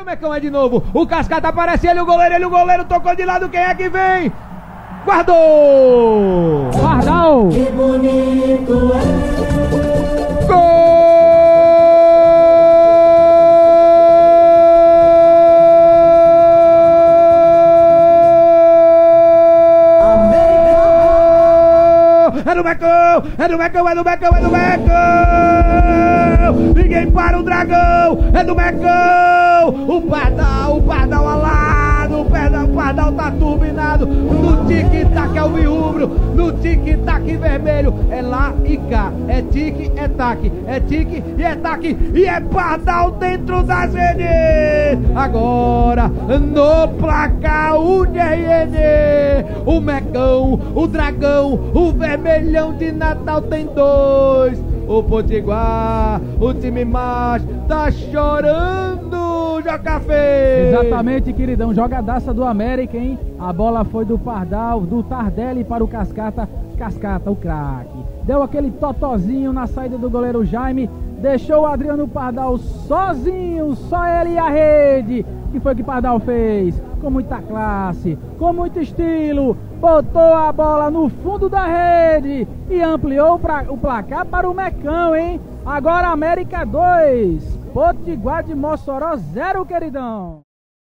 Olha o Mecão é de novo. O Cascata aparece ele, o goleiro, ele, o goleiro tocou de lado. Quem é que vem? Guardou! Pardal! Que bonito é. É do Mecão! É do Mecão, é do Mecão, é do Mecão! Ninguém para o dragão! É do O Pardal, o Pardal alado! O Pardal, o Pardal tá turbinado! No tic-tac é o rubro! No tic-tac vermelho! É lá e cá! É tique, é tac! É tique e é tac! E é Pardal dentro das redes! Agora, no placar, o DRN! O Mecão, o Dragão, o Vermelhão de Natal tem dois! O Potiguar, o time macho, tá chorando, Feio! Exatamente, queridão. Jogadaça do América, hein? A bola foi do Pardal, do Tardelli para o Cascata. Cascata, o craque. Deu aquele totozinho na saída do goleiro Jaime. Deixou o Adriano Pardal sozinho, só ele e a rede. O que foi que Pardal fez? Com muita classe, com muito estilo, botou a bola no fundo da rede e ampliou o placar para o Mecão, hein? Agora América 2, Potiguar de Mossoró 0, queridão.